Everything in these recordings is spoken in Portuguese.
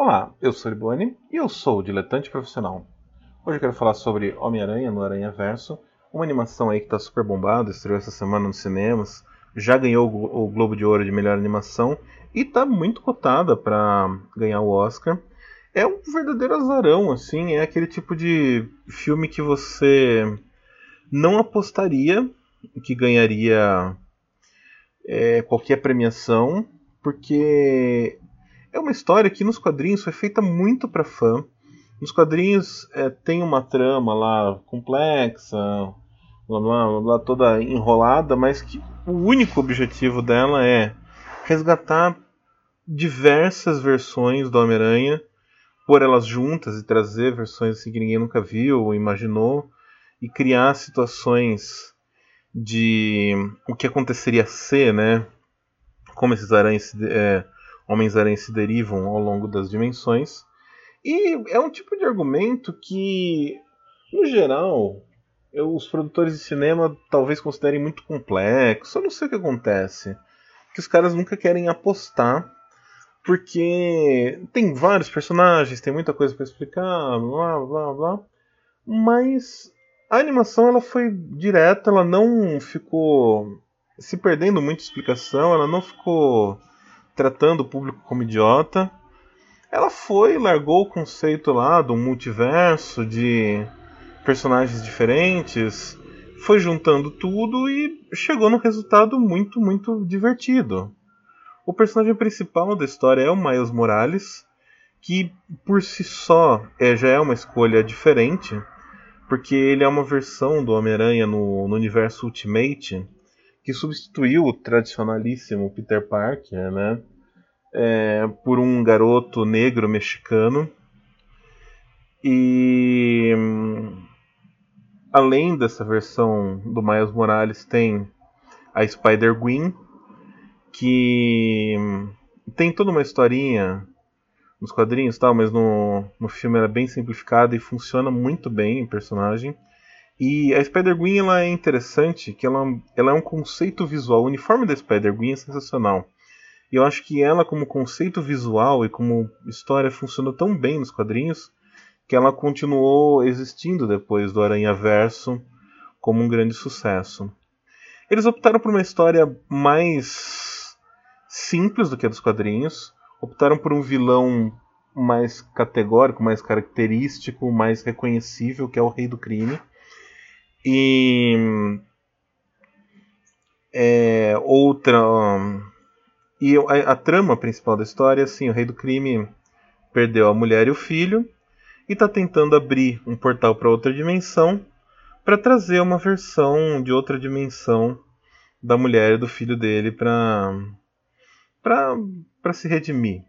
Olá, eu sou Ribone e eu sou o Diletante Profissional. Hoje eu quero falar sobre Homem-Aranha no Aranha Verso, uma animação aí que está super bombada, estreou essa semana nos cinemas, já ganhou o Globo de Ouro de melhor animação e está muito cotada para ganhar o Oscar. É um verdadeiro azarão, assim, é aquele tipo de filme que você não apostaria que ganharia é, qualquer premiação, porque é uma história que nos quadrinhos foi feita muito para fã. Nos quadrinhos é, tem uma trama lá complexa, blá, blá, blá, blá, toda enrolada, mas que o único objetivo dela é resgatar diversas versões do Homem-Aranha, pôr elas juntas e trazer versões assim que ninguém nunca viu ou imaginou, e criar situações de o que aconteceria ser, né? Como esses aranhas, é, homens-aranhas se derivam ao longo das dimensões. E é um tipo de argumento que, no geral, eu, os produtores de cinema talvez considerem muito complexo. Eu não sei o que acontece. Que os caras nunca querem apostar. Porque tem vários personagens, tem muita coisa para explicar, blá blá blá. Mas a animação ela foi direta, ela não ficou se perdendo muita explicação, ela não ficou tratando o público como idiota. Ela foi, largou o conceito lá do multiverso, de personagens diferentes, foi juntando tudo e chegou num resultado muito, muito divertido. O personagem principal da história é o Miles Morales, que por si só é, já é uma escolha diferente porque ele é uma versão do Homem-Aranha no, no, universo Ultimate que substituiu o tradicionalíssimo Peter Parker, né? É, por um garoto negro mexicano. E além dessa versão do Miles Morales, tem a Spider-Gwen, que tem toda uma historinha nos quadrinhos tal, mas no, no filme ela é bem simplificada e funciona muito bem o personagem. E a Spider-Gwen ela é interessante, que ela, ela é um conceito visual. O uniforme da Spider-Gwen é sensacional. E eu acho que ela, como conceito visual e como história, funcionou tão bem nos quadrinhos que ela continuou existindo depois do Aranha Verso como um grande sucesso. Eles optaram por uma história mais simples do que a dos quadrinhos optaram por um vilão mais categórico, mais característico, mais reconhecível, que é o Rei do Crime. E é, outra e a, a, trama principal da história é assim, o Rei do Crime perdeu a mulher e o filho e está tentando abrir um portal para outra dimensão para trazer uma versão de outra dimensão da mulher e do filho dele para para se redimir.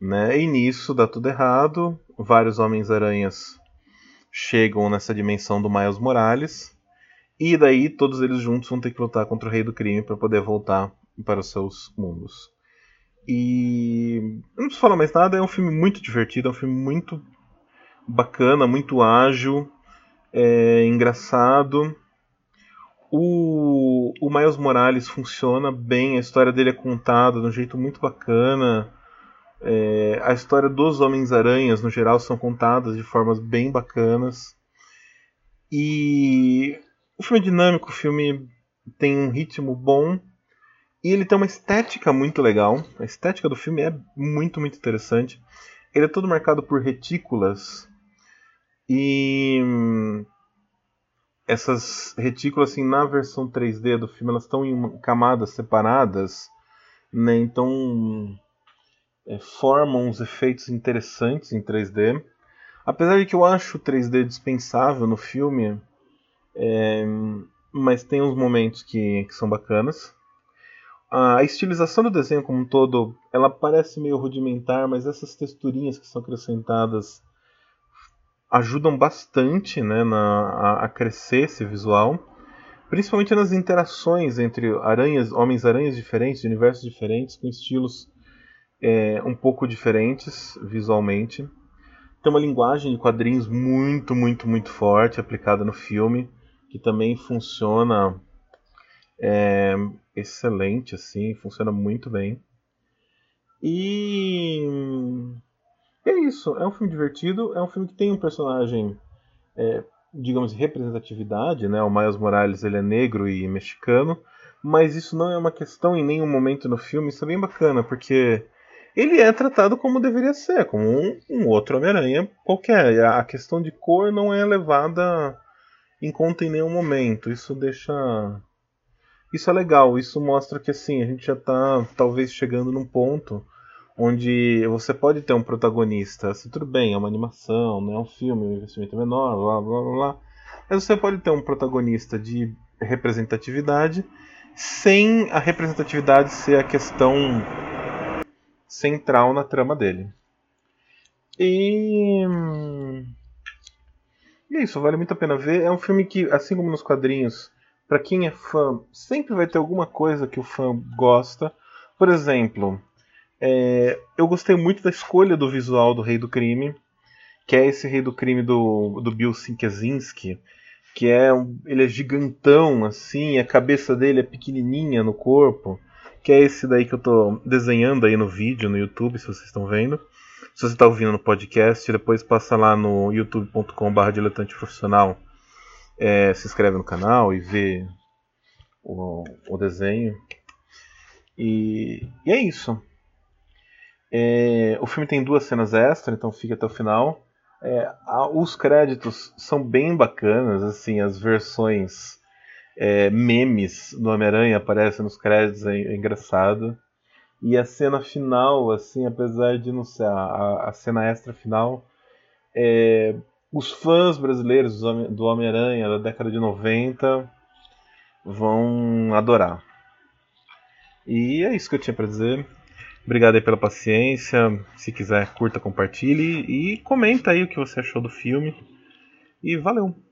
Né? E nisso dá tudo errado. Vários Homens-Aranhas chegam nessa dimensão do Miles Morales. E daí todos eles juntos vão ter que lutar contra o Rei do Crime para poder voltar para os seus mundos. E não preciso falar mais nada, é um filme muito divertido, é um filme muito bacana, muito ágil, é engraçado. O, o Miles Morales funciona bem, a história dele é contada de um jeito muito bacana. É, a história dos Homens-Aranhas, no geral, são contadas de formas bem bacanas. E o filme é dinâmico, o filme tem um ritmo bom. E ele tem uma estética muito legal. A estética do filme é muito, muito interessante. Ele é todo marcado por retículas. E essas retículas, assim, na versão 3D do filme, elas estão em camadas separadas, né? Então é, formam uns efeitos interessantes em 3D. Apesar de que eu acho o 3D dispensável no filme, é, mas tem uns momentos que, que são bacanas. A estilização do desenho como um todo, ela parece meio rudimentar, mas essas texturinhas que são acrescentadas ajudam bastante né, na, a, a, crescer esse visual, principalmente nas interações entre aranhas, homens-aranhas diferentes, de universos diferentes, com estilos é, um pouco diferentes visualmente. Tem uma linguagem de quadrinhos muito, muito, muito forte aplicada no filme, que também funciona é, excelente, assim, funciona muito bem. E isso, é um filme divertido, é um filme que tem um personagem, é, digamos, representatividade, né? O Miles Morales ele é negro e mexicano, mas isso não é uma questão em nenhum momento no filme, isso é bem bacana, porque ele é tratado como deveria ser, como um, um outro Homem-Aranha qualquer. A questão de cor não é levada em conta em nenhum momento. Isso deixa. Isso é legal, isso mostra que assim, a gente já está talvez chegando num ponto onde você pode ter um protagonista, assim, tudo bem, é uma animação, não é um filme, um investimento menor, blá blá blá blá. Mas você pode ter um protagonista de representatividade sem a representatividade ser a questão central na trama dele. E. E é isso, vale muito a pena ver. É um filme que, assim como nos quadrinhos, para quem é fã, sempre vai ter alguma coisa que o fã gosta. Por exemplo, é, eu gostei muito da escolha do visual do Rei do Crime, que é esse Rei do Crime do, do Bill Sienkiewicz, que é ele é gigantão assim, a cabeça dele é pequenininha no corpo, que é esse daí que eu tô desenhando aí no vídeo no YouTube, se vocês estão vendo. Se você está ouvindo no podcast, depois passa lá no youtube.com.br diletante profissional, é, se inscreve no canal e vê o, o desenho. E, e, é isso. É, o filme tem duas cenas extras, então fica até o final. É, a, os créditos são bem bacanas, assim, as versões é, memes do Homem-Aranha aparecem nos créditos, é, é engraçado. E a cena final, assim, apesar de não ser a, a cena extra final, é, os fãs brasileiros do Homem-Aranha da década de 90 vão adorar. E é isso que eu tinha para dizer. Obrigado aí pela paciência. Se quiser, curta, compartilhe e comenta aí o que você achou do filme. E valeu!